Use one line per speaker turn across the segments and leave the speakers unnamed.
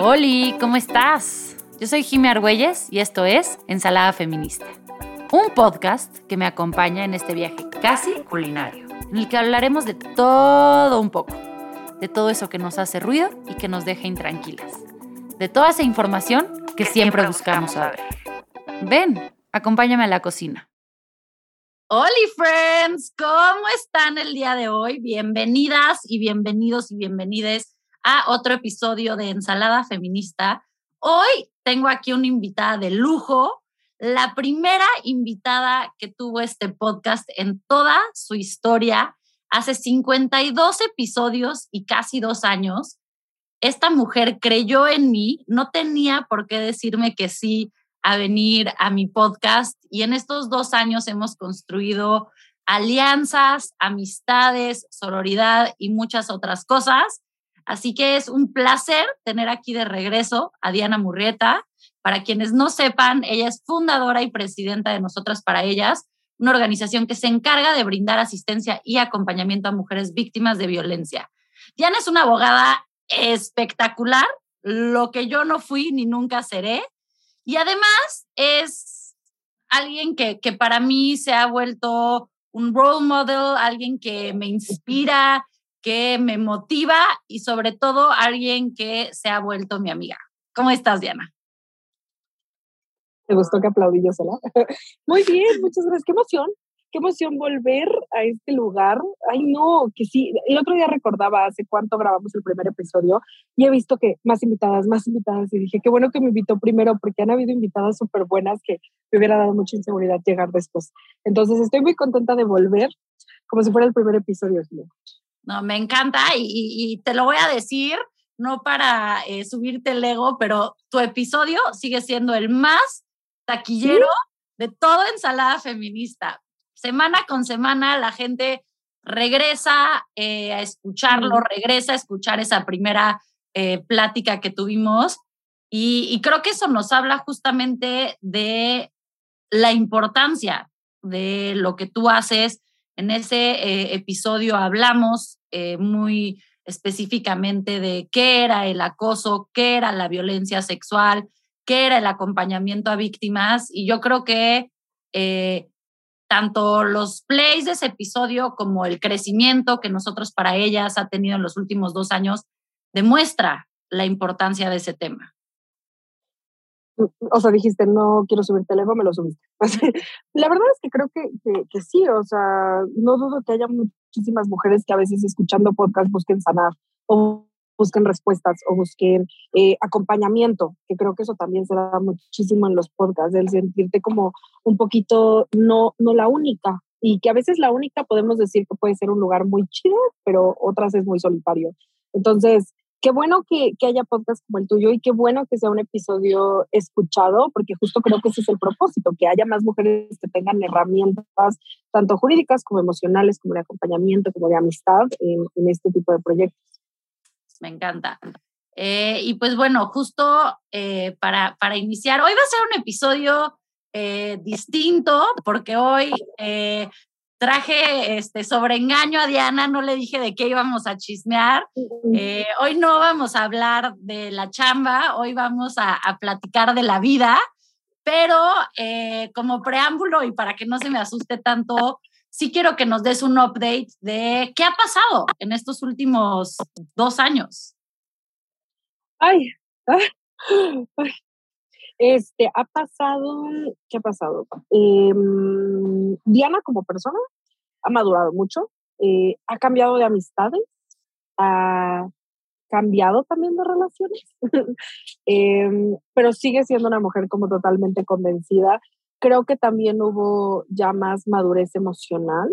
Hola, ¿cómo estás? Yo soy Jimmy Argüelles y esto es Ensalada Feminista, un podcast que me acompaña en este viaje casi culinario, en el que hablaremos de todo un poco, de todo eso que nos hace ruido y que nos deja intranquilas, de toda esa información que, siempre, buscamos saber. Ven, acompáñame a la cocina. Hola friends, ¿cómo están el día de hoy? Bienvenidas y bienvenidos y bienvenides a otro episodio de Ensalada Feminista. Hoy tengo aquí una invitada de lujo, la primera invitada que tuvo este podcast en toda su historia, hace 52 episodios y casi dos años. Esta mujer creyó en mí, no tenía por qué decirme que sí a venir a mi podcast y en estos dos años hemos construido alianzas, amistades, sororidad y muchas otras cosas. Así que es un placer tener aquí de regreso a Diana Murrieta. Para quienes no sepan, ella es fundadora y presidenta de Nosotras para Ellas, una organización que se encarga de brindar asistencia y acompañamiento a mujeres víctimas de violencia. Diana es una abogada espectacular, lo que yo no fui ni nunca seré. Y además es alguien que, que para mí se ha vuelto un role model, alguien que me inspira, que me motiva y sobre todo alguien que se ha vuelto mi amiga. ¿Cómo estás, Diana?
Me gustó que aplaudí yo sola. Muy bien, muchas gracias. Qué emoción, qué emoción volver a este lugar. Ay, no, que sí. El otro día recordaba hace cuánto grabamos el primer episodio y he visto que más invitadas, más invitadas. Y dije, qué bueno que me invitó primero porque han habido invitadas súper buenas que me hubiera dado mucha inseguridad llegar después. Entonces estoy muy contenta de volver como si fuera el primer episodio.
No, me encanta y, te lo voy a decir, no para eh, subirte el ego, pero tu episodio sigue siendo el más taquillero de toda ensalada feminista. Semana con semana la gente regresa eh, a escucharlo, regresa a escuchar esa primera eh, plática que tuvimos y, y creo que eso nos habla justamente de la importancia de lo que tú haces. En ese episodio hablamos eh, muy específicamente de qué era el acoso, qué era la violencia sexual, qué era el acompañamiento a víctimas. Y yo creo que eh, tanto los plays de ese episodio como el crecimiento que nosotros para ellas ha tenido en los últimos dos años demuestra la importancia de ese tema
o sea, dijiste, no quiero subir teléfono, me lo subiste. la verdad es que creo que, que, sí, o sea, no dudo que haya muchísimas mujeres que a veces escuchando podcast busquen sanar o busquen respuestas o busquen eh, acompañamiento, que creo que eso también se da muchísimo en los podcasts, el sentirte como un poquito no, no la única, y que a veces la única podemos decir que puede ser un lugar muy chido, pero otras es muy solitario. Entonces, qué bueno que, que, haya podcast como el tuyo y qué bueno que sea un episodio escuchado, porque justo creo que ese es el propósito, que haya más mujeres que tengan herramientas, tanto jurídicas como emocionales, como de acompañamiento, como de amistad en, en este tipo de proyectos.
Me encanta. Eh, y pues bueno, justo eh, para, para iniciar, hoy va a ser un episodio eh, distinto, porque hoy traje este, sobre engaño a Diana, no le dije de qué íbamos a chismear. Eh, hoy no vamos a hablar de la chamba, hoy vamos a, platicar de la vida, pero eh, como preámbulo y para que no se me asuste tanto, sí quiero que nos des un update de qué ha pasado en estos últimos dos años.
Ay, ay, este, ha pasado, ¿qué ha pasado? Em, Diana como persona ha madurado mucho, eh, ha cambiado de amistades, ha cambiado también de relaciones, em, pero sigue siendo una mujer como totalmente convencida. Creo que también hubo ya más madurez emocional.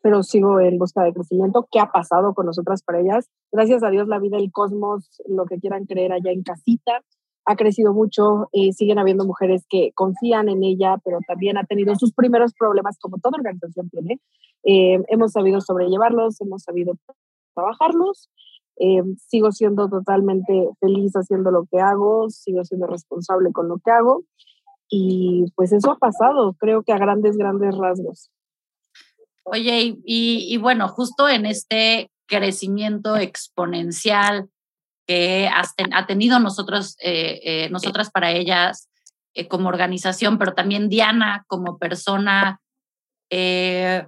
Pero sigo en busca de crecimiento. ¿Qué ha pasado con nosotras para ellas? Gracias a Dios, la vida, el cosmos, lo que quieran creer allá en casita, ha crecido mucho. Eh, siguen habiendo mujeres que confían en ella, pero también ha tenido sus primeros problemas, como toda organización tiene. Eh, hemos sabido sobrellevarlos, hemos sabido trabajarlos. Eh, sigo siendo totalmente feliz haciendo lo que hago, sigo siendo responsable con lo que hago. Y pues eso ha pasado, creo que a grandes, grandes rasgos.
Oye, y, bueno, justo en este crecimiento exponencial que ha tenido nosotros, eh, eh, nosotras para ellas eh, como organización, pero también Diana como persona, ¿te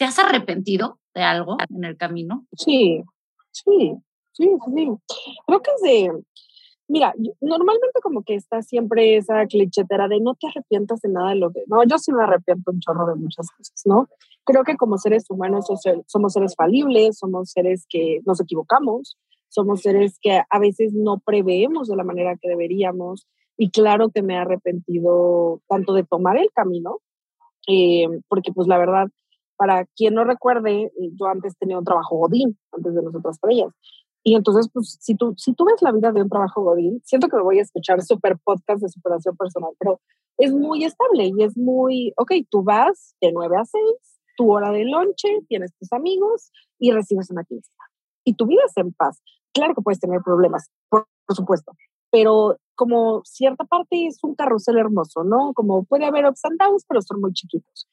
has arrepentido de algo en el camino?
Sí, sí, sí, sí. Creo que es de, mira, normalmente como que está siempre esa clichetera de no te arrepientas de nada de lo que, no, yo sí me arrepiento un chorro de muchas cosas, ¿no? Creo que como seres humanos somos seres falibles, somos seres que nos equivocamos, somos seres que a veces no preveemos de la manera que deberíamos y claro que me he arrepentido tanto de tomar el camino, eh, porque pues la verdad, para quien no recuerde, yo antes tenía un trabajo godín, antes de nosotras ellas. Y entonces, pues, si tú, si tú ves la vida de un trabajo godín, siento que me voy a escuchar súper podcast de superación personal, pero es muy estable y es muy, ok, tú vas de 9 a 6, tu hora de lonche, tienes tus amigos y recibes una quincena. Y tu vida es en paz. Claro que puedes tener problemas, por, supuesto, pero como cierta parte es un carrusel hermoso, ¿no? Como puede haber ups and downs, pero son muy chiquitos.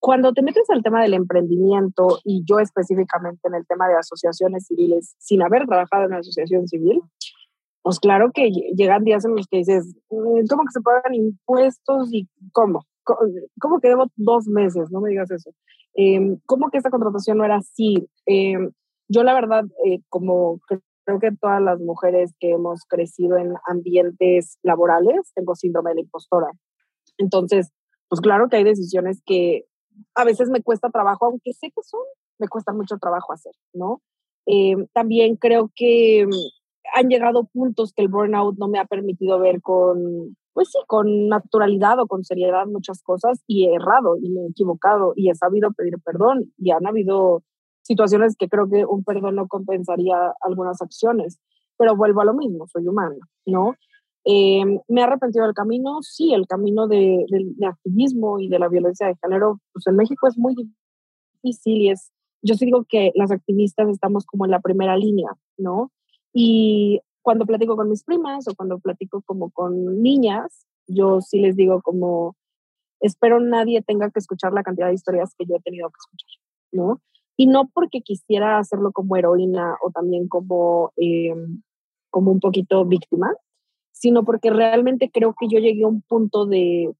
Cuando te metes al tema del emprendimiento y yo específicamente en el tema de asociaciones civiles, sin haber trabajado en una asociación civil, pues claro que llegan días en los que dices, mm, ¿cómo que se pagan impuestos y cómo? ¿Cómo que debo dos meses? No me digas eso. Em, ¿Cómo que esta contratación no era así? Em, yo la verdad, eh, como creo que todas las mujeres que hemos crecido en ambientes laborales, tengo síndrome de la impostora. Entonces, pues claro que hay decisiones que a veces me cuesta trabajo, aunque sé que son, me cuesta mucho trabajo hacer, ¿no? Em, también creo que han llegado puntos que el burnout no me ha permitido ver con, pues sí, con naturalidad o con seriedad muchas cosas y he errado y me he equivocado y he sabido pedir perdón y han habido situaciones que creo que un perdón no compensaría algunas acciones, pero vuelvo a lo mismo, soy humana, ¿no? Eh, ¿Me he arrepentido del camino? Sí, el camino de, de, activismo y de la violencia de género, pues en México es muy difícil y es, yo sí digo que las activistas estamos como en la primera línea, ¿no? Y cuando platico con mis primas o cuando platico como con niñas, yo sí les digo como, espero nadie tenga que escuchar la cantidad de historias que yo he tenido que escuchar, ¿no? Y no porque quisiera hacerlo como heroína o también como, eh, como un poquito víctima, sino porque realmente creo que yo llegué a un punto de,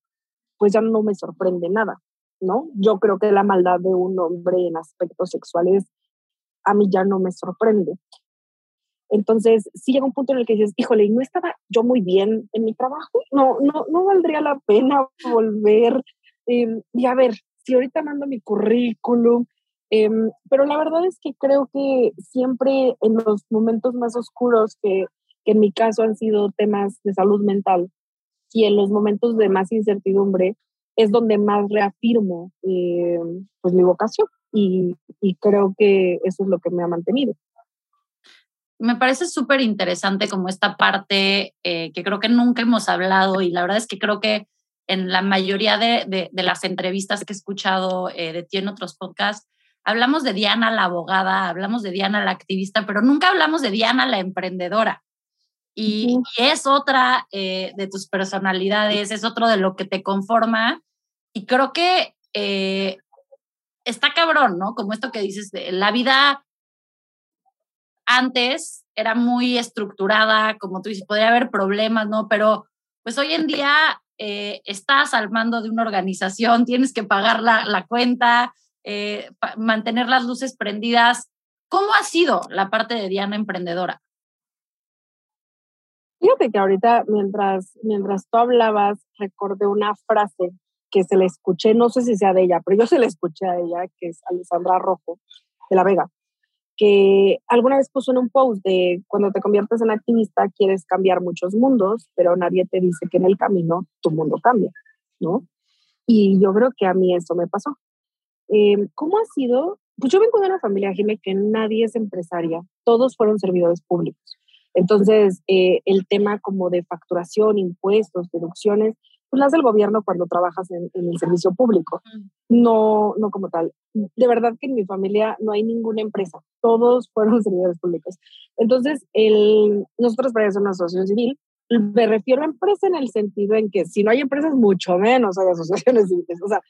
pues ya no me sorprende nada, ¿no? Yo creo que la maldad de un hombre en aspectos sexuales a mí ya no me sorprende. Entonces, sí llega un punto en el que dices, híjole, ¿no estaba yo muy bien en mi trabajo? No, no, no valdría la pena volver. Em, y a ver, si ahorita mando mi currículum, em, pero la verdad es que creo que siempre en los momentos más oscuros, que, que, en mi caso han sido temas de salud mental, y en los momentos de más incertidumbre, es donde más reafirmo em, pues mi vocación. Y, y creo que eso es lo que me ha mantenido
me parece súper interesante como esta parte eh, que creo que nunca hemos hablado y la verdad es que creo que en la mayoría de, las entrevistas que he escuchado eh, de ti en otros podcasts, hablamos de Diana la abogada, hablamos de Diana la activista, pero nunca hablamos de Diana la emprendedora. Y, es otra eh, de tus personalidades, es otro de lo que te conforma. Y creo que está cabrón, ¿no? Como esto que dices, de la vida antes era muy estructurada, como tú dices, podría haber problemas, ¿no? Pero pues hoy en día eh, estás al mando de una organización, tienes que pagar la, cuenta, eh, mantener las luces prendidas. ¿Cómo ha sido la parte de Diana emprendedora?
Fíjate que ahorita, mientras, mientras tú hablabas, recordé una frase que se le escuché, no sé si sea de ella, pero yo se la escuché a ella, que es Alessandra Rojo, de La Vega que alguna vez puso en un post de cuando te conviertes en activista quieres cambiar muchos mundos, pero nadie te dice que en el camino tu mundo cambia, ¿no? Y yo creo que a mí eso me pasó. Eh, ¿Cómo ha sido? Pues yo vengo de una familia, Jimé, que nadie es empresaria, todos fueron servidores públicos. Entonces, eh, el tema como de facturación, impuestos, deducciones, pues las del gobierno cuando trabajas en, el servicio público, no, no como tal. De verdad que en mi familia no hay ninguna empresa, todos fueron servidores públicos. Entonces, el, nosotros para una asociación civil, me refiero a empresa en el sentido en que si no hay empresas, mucho menos hay asociaciones civiles. O sea,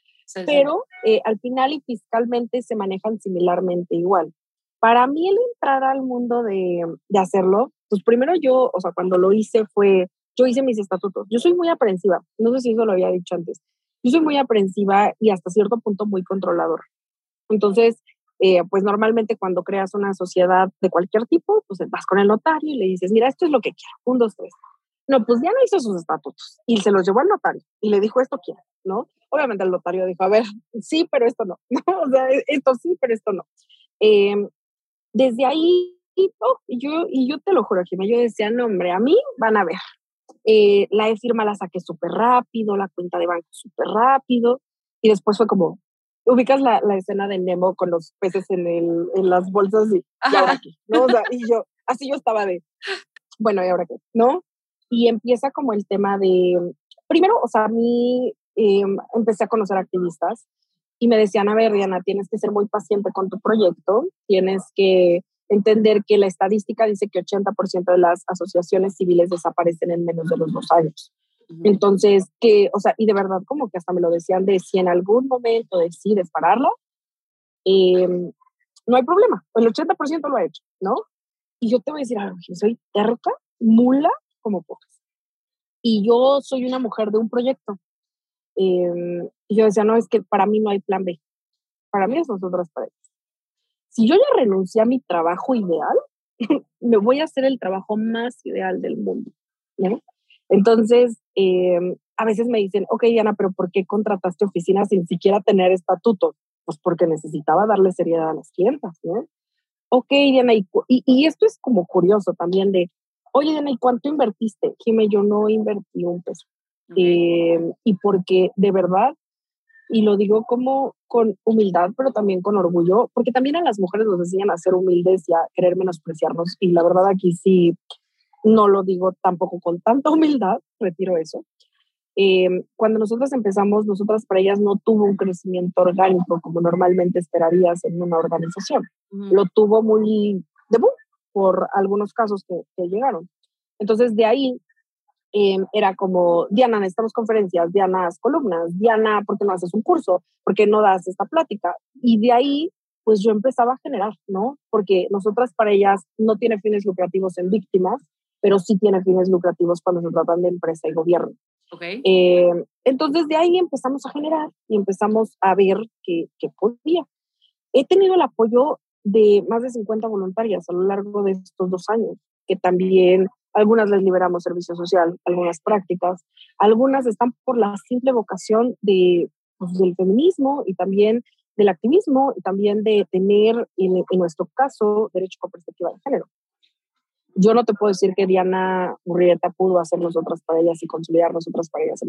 pero eh, al final y fiscalmente se manejan similarmente igual. Para mí el entrar al mundo de, de hacerlo, pues primero yo, o sea, cuando lo hice fue, yo hice mis estatutos. Yo soy muy aprensiva, no sé si eso lo había dicho antes. Yo soy muy aprensiva y hasta cierto punto muy controlador. Entonces, eh, pues normalmente cuando creas una sociedad de cualquier tipo, pues vas con el notario y le dices, mira, esto es lo que quiero, un, dos, tres. No, pues Diana hizo sus estatutos y se los llevó al notario y le dijo, esto quiero, ¿no? Obviamente el notario dijo, a ver, sí, pero esto no, o sea, e, esto sí, pero esto no. Em, desde ahí, oh, yo, y yo te lo juro, Jimé, yo decía, no, hombre, a mí van a ver. Eh, la e firma la saqué súper rápido, la cuenta de banco súper rápido, y después fue como, ubicas la, la, escena de Nemo con los peces en, el, en las bolsas y, y ahora qué, ¿no? O sea, y yo, así yo estaba de, bueno, ¿y ahora qué? ¿No? Y empieza como el tema de, primero, o sea, a mí eh, empecé a conocer activistas y me decían, a ver, Diana, tienes que ser muy paciente con tu proyecto, tienes que entender que la estadística dice que 80% de las asociaciones civiles desaparecen en menos de los dos años. Entonces, que, o sea, y de verdad como que hasta me lo decían de si en algún momento decides pararlo, eh, no hay problema, el 80% lo ha hecho, ¿no? Y yo te voy a decir algo, yo soy terca, mula como pocas. Y yo soy una mujer de un proyecto. Eh, y yo decía, no, es que para mí no hay plan B. Para mí es nosotras parejas. Si yo ya renuncié a mi trabajo ideal, me voy a hacer el trabajo más ideal del mundo. ¿no? Entonces, eh, a veces me dicen, ok, Diana, pero ¿por qué contrataste oficina sin siquiera tener estatuto? Pues porque necesitaba darle seriedad a las clientas, ¿no? Ok, Diana, y, y, esto es como curioso también de, oye, Diana, ¿y cuánto invertiste? Jimé, yo no invertí un peso. Eh, y porque de verdad, y lo digo como con humildad, pero también con orgullo, porque también a las mujeres nos enseñan a ser humildes y a querer menospreciarnos. Y la verdad aquí sí, no lo digo tampoco con tanta humildad, retiro eso. Eh, cuando nosotros empezamos, nosotras para ellas no tuvo un crecimiento orgánico como normalmente esperarías en una organización. Lo tuvo muy de boom por algunos casos que, que llegaron. Entonces, de ahí eh, era como, Diana, necesitamos conferencias, Diana, columnas, Diana, ¿por qué no haces un curso? ¿Por qué no das esta plática? Y de ahí, pues yo empezaba a generar, ¿no? Porque nosotras para ellas no tiene fines lucrativos en víctimas, pero sí tiene fines lucrativos cuando se tratan de empresa y gobierno.
Okay.
Eh, entonces de ahí empezamos a generar y empezamos a ver que, que podía. He tenido el apoyo de más de 50 voluntarias a lo largo de estos dos años, que también algunas les liberamos servicio social, algunas prácticas, algunas están por la simple vocación de, pues, del feminismo y también del activismo y también de tener, en, en nuestro caso, derecho con perspectiva de género yo no te puedo decir que Diana Urrieta pudo hacer nosotras para ellas y consolidar nosotras para ellas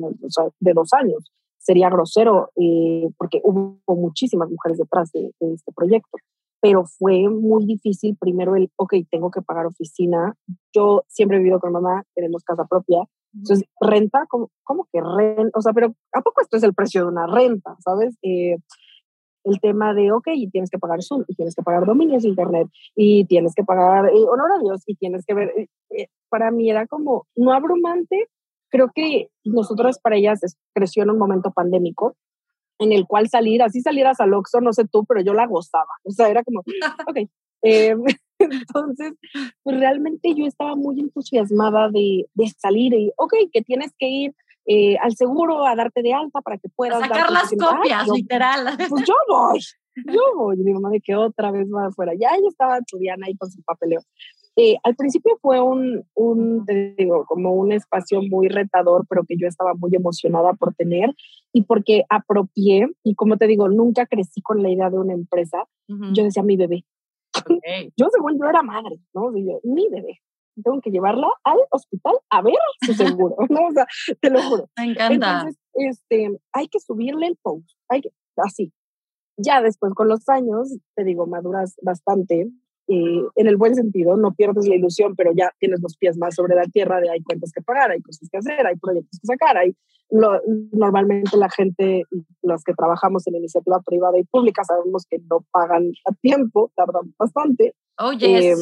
de dos años. Sería grosero eh, porque hubo muchísimas mujeres detrás de, de, este proyecto, pero fue muy difícil primero el, ok, tengo que pagar oficina. Yo siempre he vivido con mamá, tenemos casa propia. Entonces, renta, ¿cómo, cómo que renta? O sea, pero ¿a poco esto es el precio de una renta? ¿Sabes? Eh, el tema de, ok, y tienes que pagar Zoom, y tienes que pagar dominios de Internet, y tienes que pagar eh, honorarios, y tienes que ver, eh, eh, para mí era como no abrumante, creo que nosotras para ellas creció en un momento pandémico, en el cual salir, así salieras al Oxxo, no sé tú, pero yo la gozaba, o sea, era como, ok, eh, entonces, pues realmente yo estaba muy entusiasmada de, de salir y, ok, que tienes que ir eh, al seguro a darte de alta para que puedas
a sacar las copias, literal.
Pues yo voy, yo voy. Y mi mamá de que otra vez va afuera. Ya ella estaba estudiando ahí con su papeleo. Eh, al principio fue un, un digo, como un espacio muy retador, pero que yo estaba muy emocionada por tener y porque apropié, y como te digo, nunca crecí con la idea de una empresa, uh -huh. yo decía mi bebé. Okay. yo según yo era madre, ¿no? Yo, mi bebé tengo que llevarla al hospital a ver su seguro, ¿no? O sea, te lo juro.
Me encanta.
Entonces, este, hay que subirle el post, hay que, así. Ya después, con los años, te digo, maduras bastante, eh, en el buen sentido, no pierdes la ilusión, pero ya tienes los pies más sobre la tierra de hay cuentas que pagar, hay cosas que hacer, hay proyectos que sacar, hay lo, normalmente la gente, los que trabajamos en iniciativa privada y pública, sabemos que no pagan a tiempo, tardan bastante.
Oh, yes.
Eh,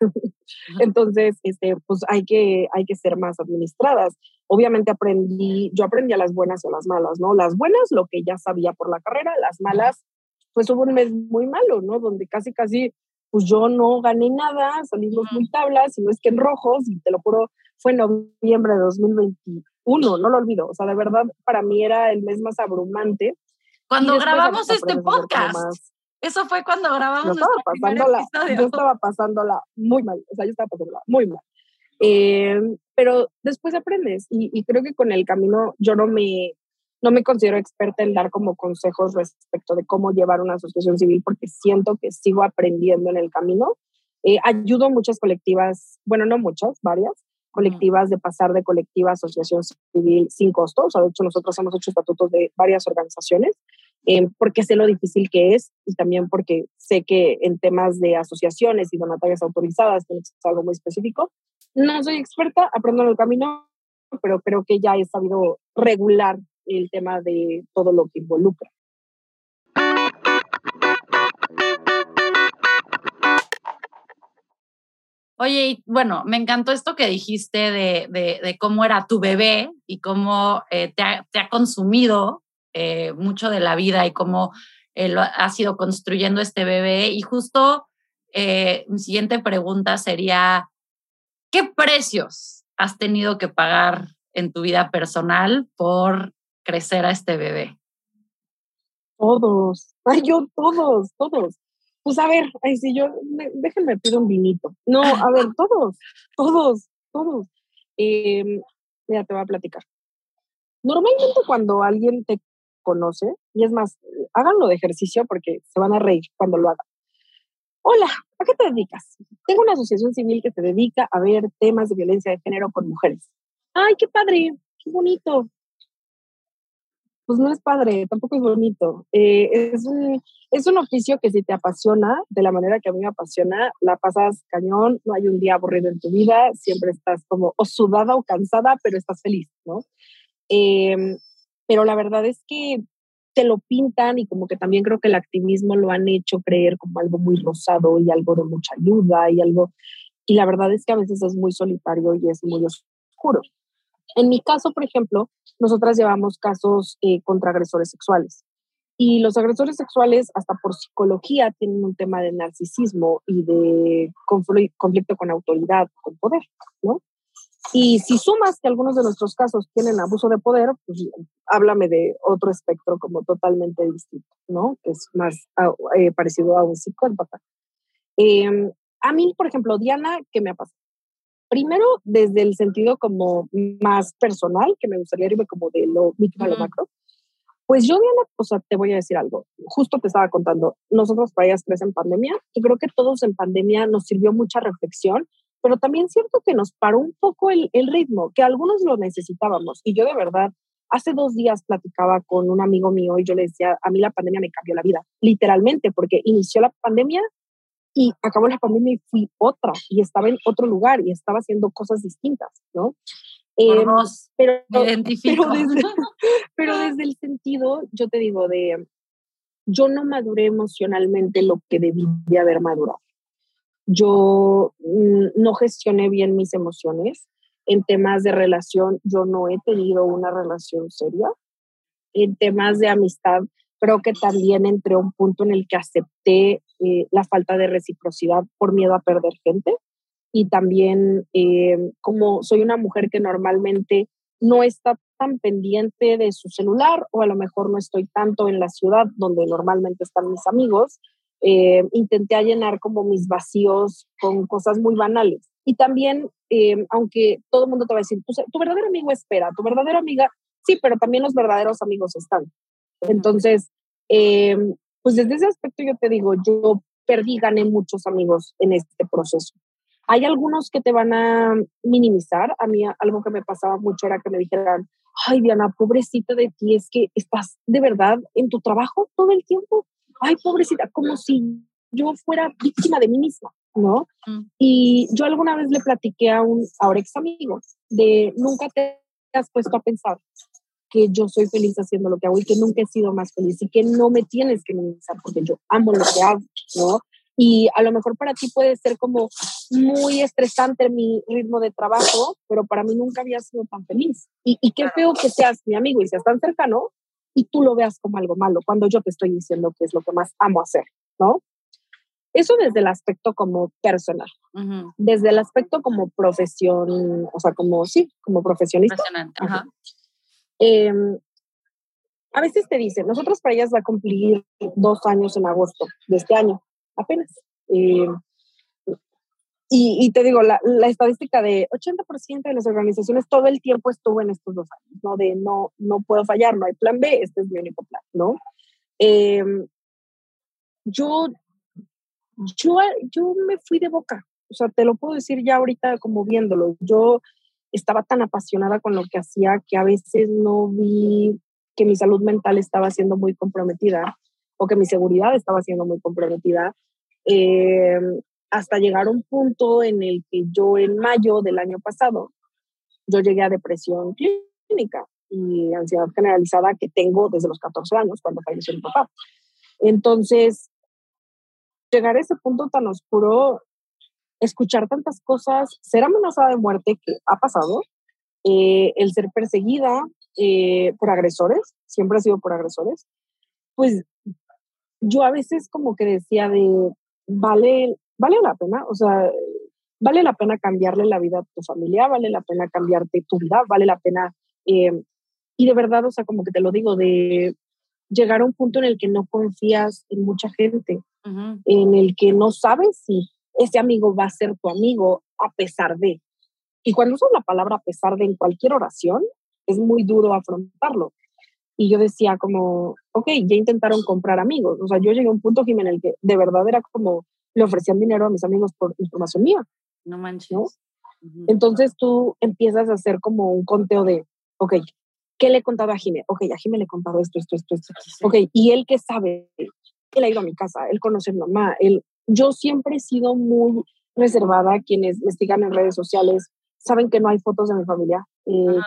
entonces, este, pues hay que, hay que ser más administradas. Obviamente aprendí, yo aprendí a las buenas a las malas, ¿no? Las buenas, lo que ya sabía por la carrera, las malas, pues hubo un mes muy malo, ¿no? Donde casi, casi pues yo no gané nada, salimos muy tablas, y no es que en rojos, y te lo juro, fue en noviembre de 2021, no lo olvido, o sea, de verdad para mí era el mes más abrumante.
Cuando grabamos este podcast. Eso fue cuando grabamos yo estaba pasándola,
Yo estaba pasándola muy mal, o sea, yo estaba pasándola muy mal. Eh, pero después aprendes y, y, creo que con el camino yo no me, no me considero experta en dar como consejos respecto de cómo llevar una asociación civil porque siento que sigo aprendiendo en el camino. Eh, ayudo a muchas colectivas, bueno, no muchas, varias colectivas de pasar de colectiva a asociación civil sin costo. O sea, de hecho, nosotros hemos hecho estatutos de varias organizaciones eh, porque sé lo difícil que es y también porque sé que en temas de asociaciones y donatarias autorizadas tiene que ser algo muy específico. No soy experta, aprendo en el camino, pero creo que ya he sabido regular el tema de todo lo que involucra.
Oye, y bueno, me encantó esto que dijiste de, de, cómo era tu bebé y cómo eh, te, ha, consumido eh, mucho de la vida y cómo eh, lo has ido construyendo este bebé. Y justo mi siguiente pregunta sería, ¿qué precios has tenido que pagar en tu vida personal por crecer a este bebé?
Todos, ay, yo todos, todos. Pues a ver, ay, si yo, déjenme pedir un vinito. No, a ver, todos, todos, todos. Eh, mira, te voy a platicar. Normalmente cuando alguien te conoce, y es más, háganlo de ejercicio porque se van a reír cuando lo hagan. Hola, ¿a qué te dedicas? Tengo una asociación civil que se dedica a ver temas de violencia de género con mujeres. Ay, qué padre, qué bonito pues no es padre, tampoco es bonito. Eh, es, un, es un oficio que si te apasiona, de la manera que a mí me apasiona, la pasas cañón, no hay un día aburrido en tu vida, siempre estás como o sudada o cansada, pero estás feliz, ¿no? Em, pero la verdad es que te lo pintan y como que también creo que el activismo lo han hecho creer como algo muy rosado y algo de mucha ayuda y algo, y la verdad es que a veces es muy solitario y es muy oscuro. En mi caso, por ejemplo, nosotras llevamos casos eh, contra agresores sexuales. Y los agresores sexuales, hasta por psicología, tienen un tema de narcisismo y de conflicto con autoridad, con poder, ¿no? Y si sumas que algunos de nuestros casos tienen abuso de poder, pues háblame de otro espectro como totalmente distinto, ¿no? Que es más ah, eh, parecido a un psicópata. Em, a mí, por ejemplo, Diana, ¿qué me ha pasado? Primero, desde el sentido como más personal, que me gustaría irme como de lo micro a lo macro. Pues yo, Diana, o sea, te voy a decir algo. Justo te estaba contando, nosotros para tres en pandemia, y creo que todos en pandemia nos sirvió mucha reflexión, pero también siento que nos paró un poco el, el ritmo, que algunos lo necesitábamos. Y yo de verdad, hace dos días platicaba con un amigo mío y yo le decía, a mí la pandemia me cambió la vida, literalmente, porque inició la pandemia y acabó la pandemia y fui otra y estaba en otro lugar y estaba haciendo cosas distintas, ¿no?
Eh, pero, pero, desde,
pero desde el sentido, yo te digo, de yo no maduré emocionalmente lo que debí de haber madurado. Yo mm, no gestioné bien mis emociones. En temas de relación, yo no he tenido una relación seria. En temas de amistad, creo que también entré a un punto en el que acepté eh, la falta de reciprocidad por miedo a perder gente. Y también eh, como soy una mujer que normalmente no está tan pendiente de su celular o a lo mejor no estoy tanto en la ciudad donde normalmente están mis amigos, eh, intenté llenar como mis vacíos con cosas muy banales. Y también, aunque todo el mundo te va a decir, tu, verdadero amigo espera, tu verdadera amiga, sí, pero también los verdaderos amigos están. Entonces, pues desde ese aspecto yo te digo, yo perdí, gané muchos amigos en este proceso. Hay algunos que te van a minimizar. A mí algo que me pasaba mucho era que me dijeran, ay Diana, pobrecita de ti, es que estás de verdad en tu trabajo todo el tiempo. Ay, pobrecita, como si yo fuera víctima de mí misma, ¿no? Mm. Y yo alguna vez le platiqué a un ahora ex amigo de nunca te has puesto a pensar que yo soy feliz haciendo lo que hago y que nunca he sido más feliz y que no me tienes que minimizar porque yo amo lo que hago, ¿no? Y a lo mejor para ti puede ser como muy estresante mi ritmo de trabajo, pero para mí nunca había sido tan feliz. Y, y qué feo que seas mi amigo y seas tan cercano y tú lo veas como algo malo cuando yo te estoy diciendo que es lo que más amo hacer, ¿no? Eso desde el aspecto como personal. Desde el aspecto como profesión, o sea, como sí, como profesionista. Em, a veces te dicen, nosotros para ellas va a cumplir dos años en agosto de este año, apenas. Em, y, te digo, la, la, estadística de 80% de las organizaciones todo el tiempo estuvo en estos dos años, ¿no? De no, no puedo fallar, no hay plan B, este es mi único plan, ¿no? Em, yo, yo, yo me fui de boca, o sea, te lo puedo decir ya ahorita como viéndolo. Yo estaba tan apasionada con lo que hacía que a veces no vi que mi salud mental estaba siendo muy comprometida o que mi seguridad estaba siendo muy comprometida. Eh, hasta llegar a un punto en el que yo en mayo del año pasado, yo llegué a depresión clínica y ansiedad generalizada que tengo desde los 14 años, cuando falleció mi papá. Entonces, llegar a ese punto tan oscuro, escuchar tantas cosas, ser amenazada de muerte que ha pasado, eh, el ser perseguida eh, por agresores, siempre ha sido por agresores, pues yo a veces como que decía de, vale, vale la pena, o sea, vale la pena cambiarle la vida a tu familia, vale la pena cambiarte tu vida, vale la pena, eh, y de verdad, o sea, como que te lo digo, de llegar a un punto en el que no confías en mucha gente, en el que no sabes si ese amigo va a ser tu amigo a pesar de. Y cuando usas la palabra a pesar de en cualquier oración, es muy duro afrontarlo. Y yo decía como, ok, ya intentaron comprar amigos. O sea, yo llegué a un punto, Jim, en el que de verdad era como, le ofrecían dinero a mis amigos por información mía.
No manches.
Entonces tú empiezas a hacer como un conteo de, ok, ¿qué le he contado a Jimé? Ok, a Jimé le he contado esto, esto, esto, esto. Ok, y él que sabe, él ha ido a mi casa, él conoce a mi mamá, él, yo siempre he sido muy reservada, quienes me sigan en redes sociales saben que no hay fotos de mi familia, eh,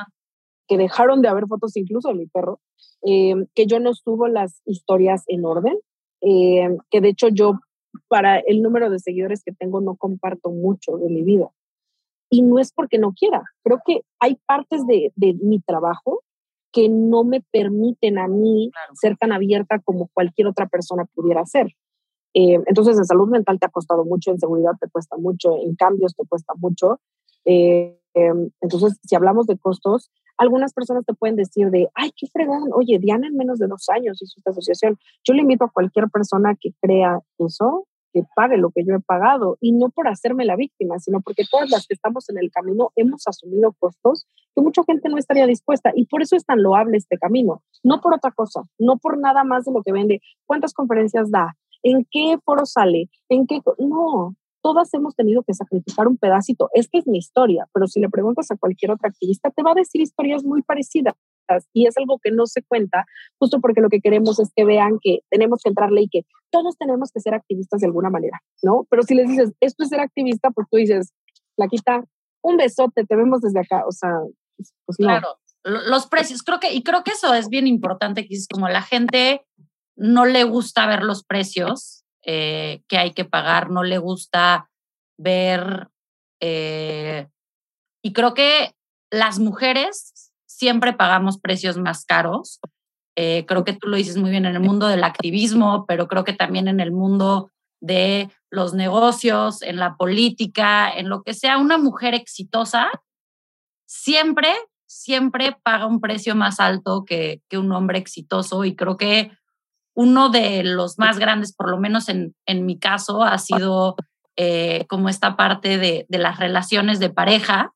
que dejaron de haber fotos incluso de mi perro, eh, que yo no subo las historias en orden, eh, que de hecho yo para el número de seguidores que tengo no comparto mucho de mi vida. Y no es porque no quiera, creo que hay partes de, de mi trabajo que no me permiten a mí ser tan abierta como cualquier otra persona pudiera ser. Eh, entonces, en salud mental te ha costado mucho, en seguridad te cuesta mucho, en cambios te cuesta mucho. Eh, em, entonces, si hablamos de costos, algunas personas te pueden decir de, ay, qué fregón, oye, Diana en menos de dos años hizo esta asociación. Yo le invito a cualquier persona que crea eso, que pague lo que yo he pagado y no por hacerme la víctima, sino porque todas las que estamos en el camino hemos asumido costos que mucha gente no estaría dispuesta y por eso es tan loable este camino, no por otra cosa, no por nada más de lo que vende, cuántas conferencias da, en qué foro sale, en qué... No, todas hemos tenido que sacrificar un pedacito. Esta es mi historia, pero si le preguntas a cualquier otra activista, te va a decir historias muy parecidas y es algo que no se cuenta, justo porque lo que queremos es que vean que tenemos que entrarle y que todos tenemos que ser activistas de alguna manera, ¿no? Pero si les dices, esto es ser activista, pues tú dices, Flaquita, un besote, te vemos desde acá, o sea, pues, pues no.
Claro, los precios, creo que, y creo que eso es bien importante, que es como la gente no le gusta ver los precios eh, que hay que pagar, no le gusta ver, eh, y creo que las mujeres siempre pagamos precios más caros. Eh, creo que tú lo dices muy bien en el mundo del activismo, pero creo que también en el mundo de los negocios, en la política, en lo que sea, una mujer exitosa siempre, siempre paga un precio más alto que, que un hombre exitoso y creo que uno de los más grandes, por lo menos en, en mi caso, ha sido eh, como esta parte de, de las relaciones de pareja,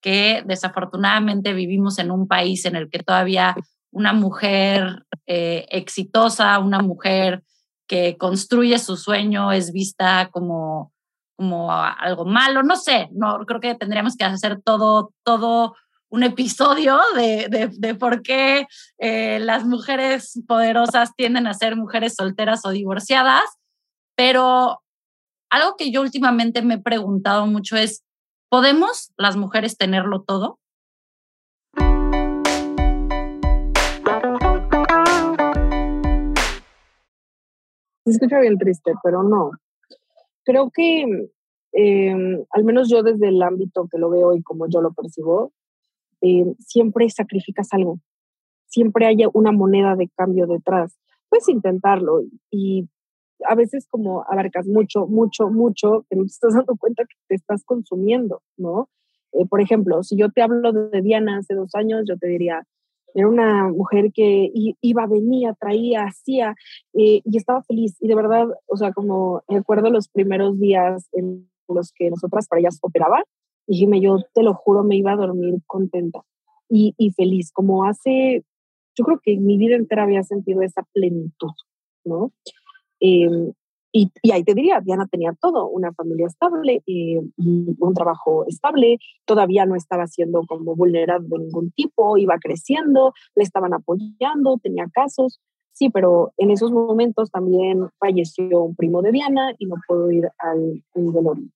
que desafortunadamente vivimos en un país en el que todavía una mujer eh, exitosa, una mujer que construye su sueño es vista como, como algo malo. No sé, no, creo que tendríamos que hacer todo, todo un episodio de, de, por qué eh, las mujeres poderosas tienden a ser mujeres solteras o divorciadas, pero algo que yo últimamente me he preguntado mucho es, ¿Podemos las mujeres tenerlo todo?
Se escucha bien triste, pero no. Creo que, em, al menos yo desde el ámbito que lo veo y como yo lo percibo, em, siempre sacrificas algo. Siempre hay una moneda de cambio detrás. Puedes intentarlo y a veces como abarcas mucho, mucho, mucho, que no te estás dando cuenta que te estás consumiendo, ¿no? Eh, por ejemplo, si yo te hablo de Diana hace dos años, yo te diría, era una mujer que iba, venía, traía, hacía eh, y estaba feliz. Y de verdad, o sea, como recuerdo los primeros días en los que nosotras para ellas operaba, dijime, yo te lo juro, me iba a dormir contenta y, y feliz, como hace, yo creo que mi vida entera había sentido esa plenitud, ¿no? Em, y, y, ahí te diría, Diana tenía todo, una familia estable, eh, un trabajo estable, todavía no estaba siendo como vulnerable de ningún tipo, iba creciendo, le estaban apoyando, tenía casos, sí, pero en esos momentos también falleció un primo de Diana y no pudo ir al velorio.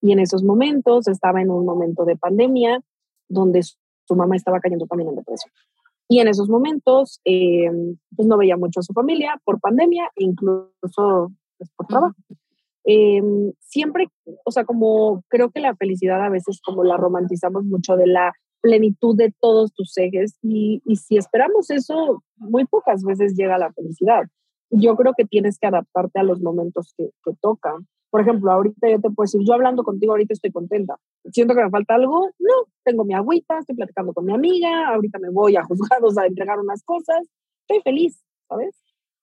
Y en esos momentos estaba en un momento de pandemia donde su mamá estaba cayendo también en depresión. Y en esos momentos, eh, pues no veía mucho a su familia por pandemia, incluso pues, por trabajo. Eh, siempre, o sea, como creo que la felicidad a veces como la romantizamos mucho de la plenitud de todos tus ejes y, y si esperamos eso, muy pocas veces llega la felicidad. Yo creo que tienes que adaptarte a los momentos que, que tocan. Por ejemplo, ahorita yo te puedo decir, yo hablando contigo ahorita estoy contenta. Siento que me falta algo, no, tengo mi agüita, estoy platicando con mi amiga, ahorita me voy a juzgados a entregar unas cosas, estoy feliz, ¿sabes?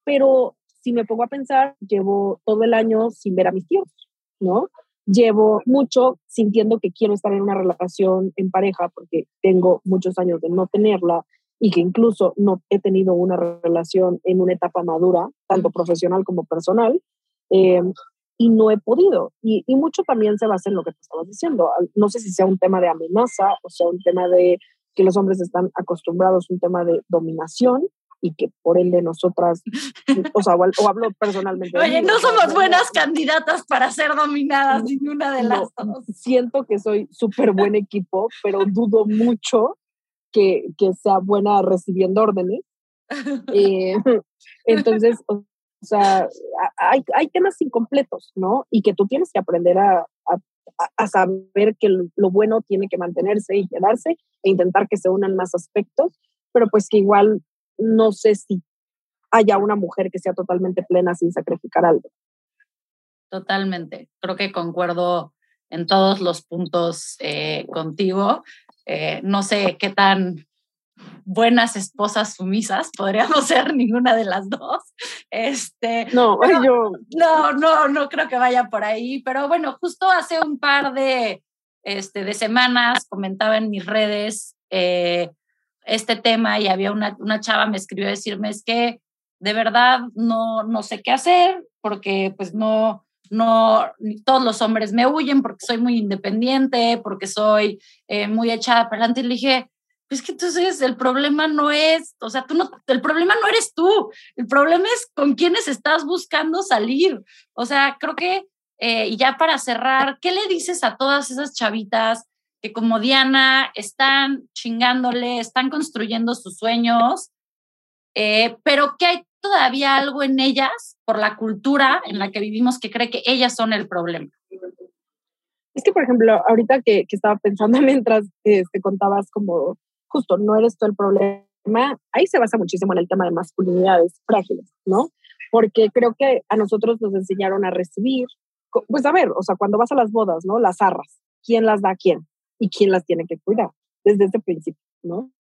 Pero si me pongo a pensar, llevo todo el año sin ver a mis tíos, ¿no? Llevo mucho sintiendo que quiero estar en una relación en pareja porque tengo muchos años de no tenerla y que incluso no he tenido una relación en una etapa madura, tanto profesional como personal. Eh, y no he podido. Y, y, mucho también se basa en lo que te estabas diciendo. No sé si sea un tema de amenaza o sea un tema de que los hombres están acostumbrados, un tema de dominación y que por ende nosotras, o sea, o, hablo personalmente.
Oye, no somos buenas candidatas para ser dominadas ninguna de las dos.
Siento que soy súper buen equipo, pero dudo mucho que, que sea buena recibiendo órdenes. Eh, entonces, o sea, hay, hay temas incompletos, ¿no? Y que tú tienes que aprender a, a, a saber que lo bueno tiene que mantenerse y quedarse e intentar que se unan más aspectos, pero pues que igual no sé si haya una mujer que sea totalmente plena sin sacrificar algo.
Totalmente. Creo que concuerdo en todos los puntos eh, contigo. Eh, no sé qué tan buenas esposas sumisas, podríamos ser ninguna de las dos. Este,
no, yo
no, no, no creo que vaya por ahí, pero bueno, justo hace un par de, este, de semanas comentaba en mis redes eh, este tema y había una, una chava me escribió a decirme es que de verdad no, no sé qué hacer porque pues no, no, todos los hombres me huyen porque soy muy independiente, porque soy eh, muy echada para adelante. Y le dije, pues que entonces el problema no es, o sea, tú no, el problema no eres tú, el problema es con quiénes estás buscando salir. O sea, creo que, eh, y ya para cerrar, ¿qué le dices a todas esas chavitas que como Diana están chingándole, están construyendo sus sueños, eh, pero que hay todavía algo en ellas por la cultura en la que vivimos que cree que ellas son el problema?
Es que, por ejemplo, ahorita que, que estaba pensando mientras te este, contabas como justo no eres tú el problema, ahí se basa muchísimo en el tema de masculinidades frágiles, ¿no? Porque creo que a nosotros nos enseñaron a recibir, pues a ver, o sea, cuando vas a las bodas, ¿no? Las arras, ¿quién las da a quién? Y quién las tiene que cuidar desde ese principio, ¿no?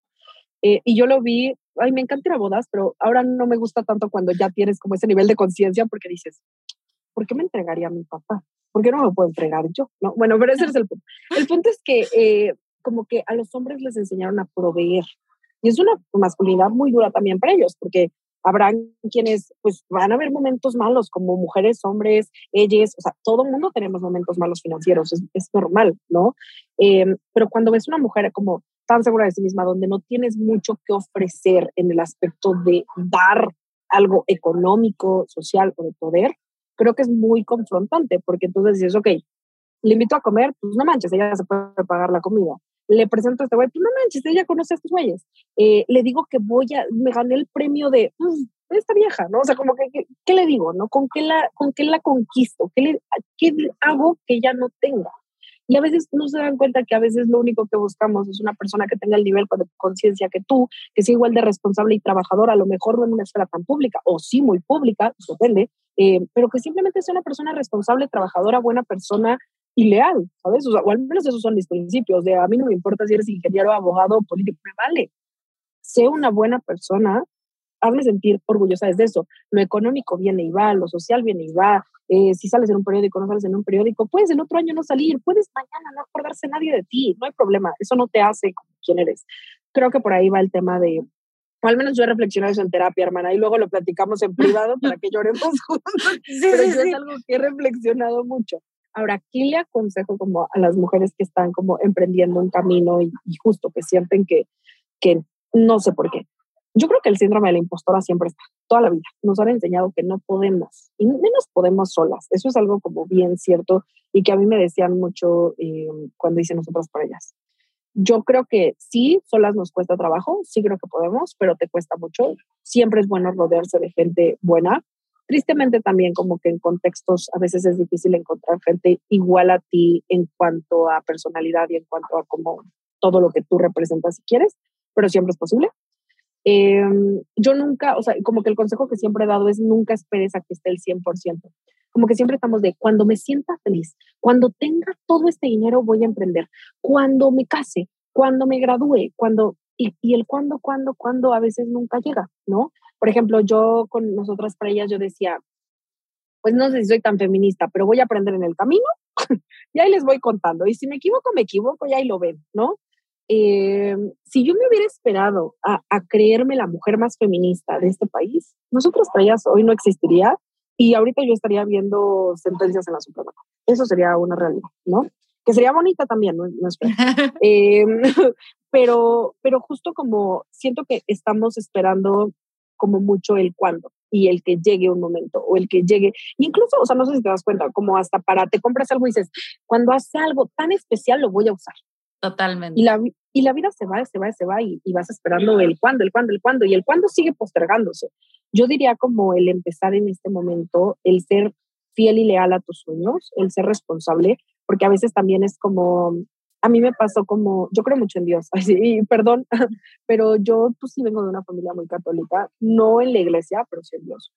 Eh, y yo lo vi, ay, me encanta ir a bodas, pero ahora no me gusta tanto cuando ya tienes como ese nivel de conciencia porque dices, ¿por qué me entregaría a mi papá? ¿Por qué no me lo puedo entregar yo? ¿No? Bueno, pero ese es el punto. El punto es que eh, como que a los hombres les enseñaron a proveer. Y es una masculinidad muy dura también para ellos, porque habrán quienes, pues van a haber momentos malos, como mujeres, hombres, ellos, o sea, todo el mundo tenemos momentos malos financieros, es, es normal, ¿no? Em, pero cuando ves una mujer como tan segura de sí misma, donde no tienes mucho que ofrecer en el aspecto de dar algo económico, social o de poder, creo que es muy confrontante, porque entonces dices, ok, le invito a comer, pues no manches, ella se puede pagar la comida le presento a este güey, pues no manches, ella conoce a estos güeyes. Eh, le digo que voy a, me gané el premio de mm, esta vieja, ¿no? O sea, como que, ¿qué, le digo, no? ¿Con qué la, con qué la conquisto? ¿Qué, le, ¿Qué hago que ella no tenga? Y a veces no se dan cuenta que a veces lo único que buscamos es una persona que tenga el nivel de conciencia que tú, que sea igual de responsable y trabajadora, a lo mejor no en una esfera tan pública, o sí muy pública, depende, eh, pero que simplemente sea una persona responsable, trabajadora, buena persona y leal, ¿sabes? O, o al menos esos son mis principios, de a mí no me importa si eres ingeniero, abogado, político, me vale. Sé una buena persona, hazme sentir orgullosa de eso. Lo económico viene y va, lo social viene y va. Eh, si sales en un periódico, no sales en un periódico, puedes el otro año no salir, puedes mañana no acordarse nadie de ti, no hay problema, eso no te hace quien eres. Creo que por ahí va el tema de, o al menos yo he reflexionado eso en terapia, hermana, y luego lo platicamos en privado para que lloremos juntos, sí, pero sí, es algo que he reflexionado mucho. Ahora, ¿qué le aconsejo como a las mujeres que están como emprendiendo un camino y, justo que sienten que, que no sé por qué, yo creo que el síndrome de la impostora siempre está, toda la vida. Nos han enseñado que no podemos, y menos podemos solas. Eso es algo como bien cierto y que a mí me decían mucho eh, cuando hice nosotras para ellas. Yo creo que sí, solas nos cuesta trabajo, sí creo que podemos, pero te cuesta mucho. Siempre es bueno rodearse de gente buena. Tristemente también como que en contextos a veces es difícil encontrar gente igual a ti en cuanto a personalidad y en cuanto a como todo lo que tú representas si quieres, pero siempre es posible. Eh, yo nunca, o sea, como que el consejo que siempre he dado es nunca esperes a que esté el 100%. Como que siempre estamos de cuando me sienta feliz, cuando tenga todo este dinero voy a emprender, cuando me case, cuando me gradúe, cuando, y, y el cuándo, cuándo, cuándo a veces nunca llega, ¿no? Por ejemplo, yo con nosotras para ellas yo decía, pues no sé si soy tan feminista, pero voy a aprender en el camino y ahí les voy contando. Y si me equivoco, me equivoco y ahí lo ven, ¿no? Eh, si yo me hubiera esperado a, a, creerme la mujer más feminista de este país, nosotros ellas hoy no existiría y ahorita yo estaría viendo sentencias en la Suprema. Eso sería una realidad, ¿no? Que sería bonita también, no, no eh, pero, pero justo como siento que estamos esperando como mucho el cuándo y el que llegue un momento o el que llegue, incluso, o sea, no sé si te das cuenta, como hasta para te compras algo y dices, cuando hace algo tan especial lo voy a usar,
Totalmente.
Y la, y la vida se va, se va, se va y, y, vas esperando el cuándo, el cuándo, el cuándo. Y el cuándo sigue postergándose. Yo diría como el empezar en este momento, el ser fiel y leal a tus sueños, el ser responsable, porque a veces también es como, a mí me pasó como, yo creo mucho en Dios, así, perdón, pero yo pues sí vengo de una familia muy católica, no en la iglesia, pero sí en Dios.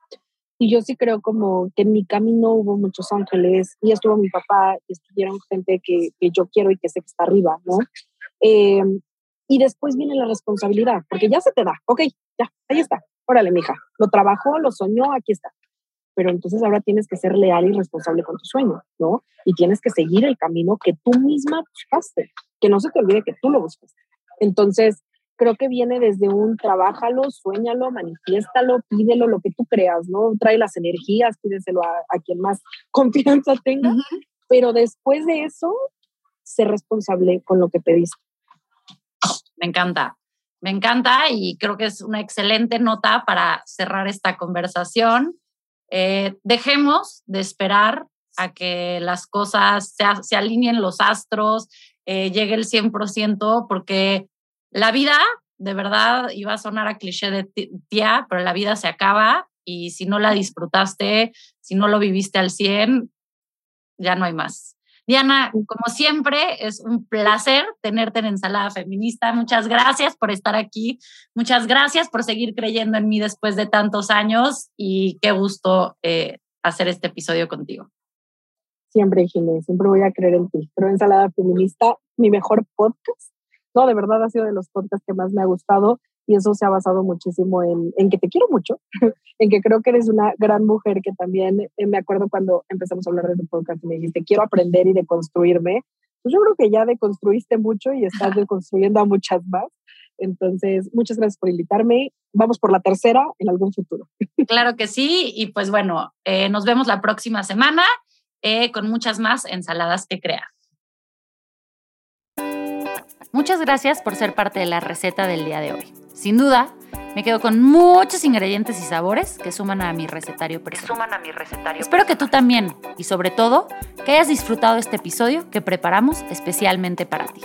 Y yo sí creo como que en mi camino hubo muchos ángeles y estuvo mi papá y estuvieron gente que, que yo quiero y que sé que está arriba, ¿no? Eh, y después viene la responsabilidad, porque ya se te da, ok, ya, ahí está, órale, mija, lo trabajó, lo soñó, aquí está. Pero entonces ahora tienes que ser leal y responsable con tu sueño, ¿no? Y tienes que seguir el camino que tú misma buscaste, que no se te olvide que tú lo buscaste. Entonces, creo que viene desde un trabájalo, sueñalo, manifiéstalo, pídelo, lo que tú creas, ¿no? Trae las energías, pídeselo a, a quien más confianza tenga, uh -huh. pero después de eso, ser responsable con lo que pediste.
Me encanta, me encanta y creo que es una excelente nota para cerrar esta conversación. Eh, dejemos de esperar a que las cosas se, se alineen los astros, eh, llegue el 100%, porque la vida, de verdad, iba a sonar a cliché de tía, pero la vida se acaba y si no la disfrutaste, si no lo viviste al 100, ya no hay más. Diana, como siempre, es un placer tenerte en Ensalada Feminista. Muchas gracias por estar aquí. Muchas gracias por seguir creyendo en mí después de tantos años y qué gusto eh, hacer este episodio contigo.
Siempre, Ginés, siempre voy a creer en ti. Pero Ensalada Feminista, mi mejor podcast no, de verdad ha sido de los podcasts que más me ha gustado y eso se ha basado muchísimo en, en que te quiero mucho, en que creo que eres una gran mujer que también eh, me acuerdo cuando empezamos a hablar de tu podcast y me dijiste, quiero aprender y deconstruirme. Pues yo creo que ya deconstruiste mucho y estás deconstruyendo a muchas más. Entonces, muchas gracias por invitarme. Vamos por la tercera en algún futuro.
Claro que sí. Y pues bueno, eh, nos vemos la próxima semana eh, con muchas más ensaladas que crear. Muchas gracias por ser parte de la receta del día de hoy. Sin duda, me quedo con muchos ingredientes y sabores que suman a mi recetario personal.
Suman a mi recetario
Espero que tú también y sobre todo que hayas disfrutado este episodio que preparamos especialmente para ti.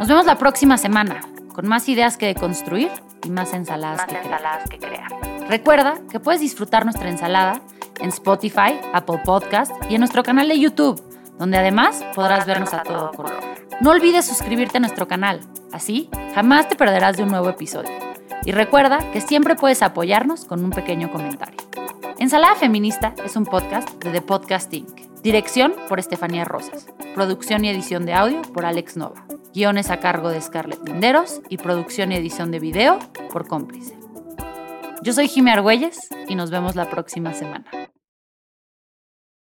Nos vemos la próxima semana con más ideas que construir y más ensaladas,
más
que,
ensaladas
crear.
que crear.
Recuerda que puedes disfrutar nuestra ensalada en Spotify, Apple Podcast y en nuestro canal de YouTube, donde además podrás vernos a todo color. No olvides suscribirte a nuestro canal, así jamás te perderás de un nuevo episodio. Y recuerda que siempre puedes apoyarnos con un pequeño comentario. Ensalada Feminista es un podcast de The Podcast Inc. Dirección por Estefanía Rosas. Producción y edición de audio por Alex Nova. Guiones a cargo de Scarlett Linderos y producción y edición de video por Cómplice. Yo soy Jimmy Argüelles y nos vemos la próxima semana.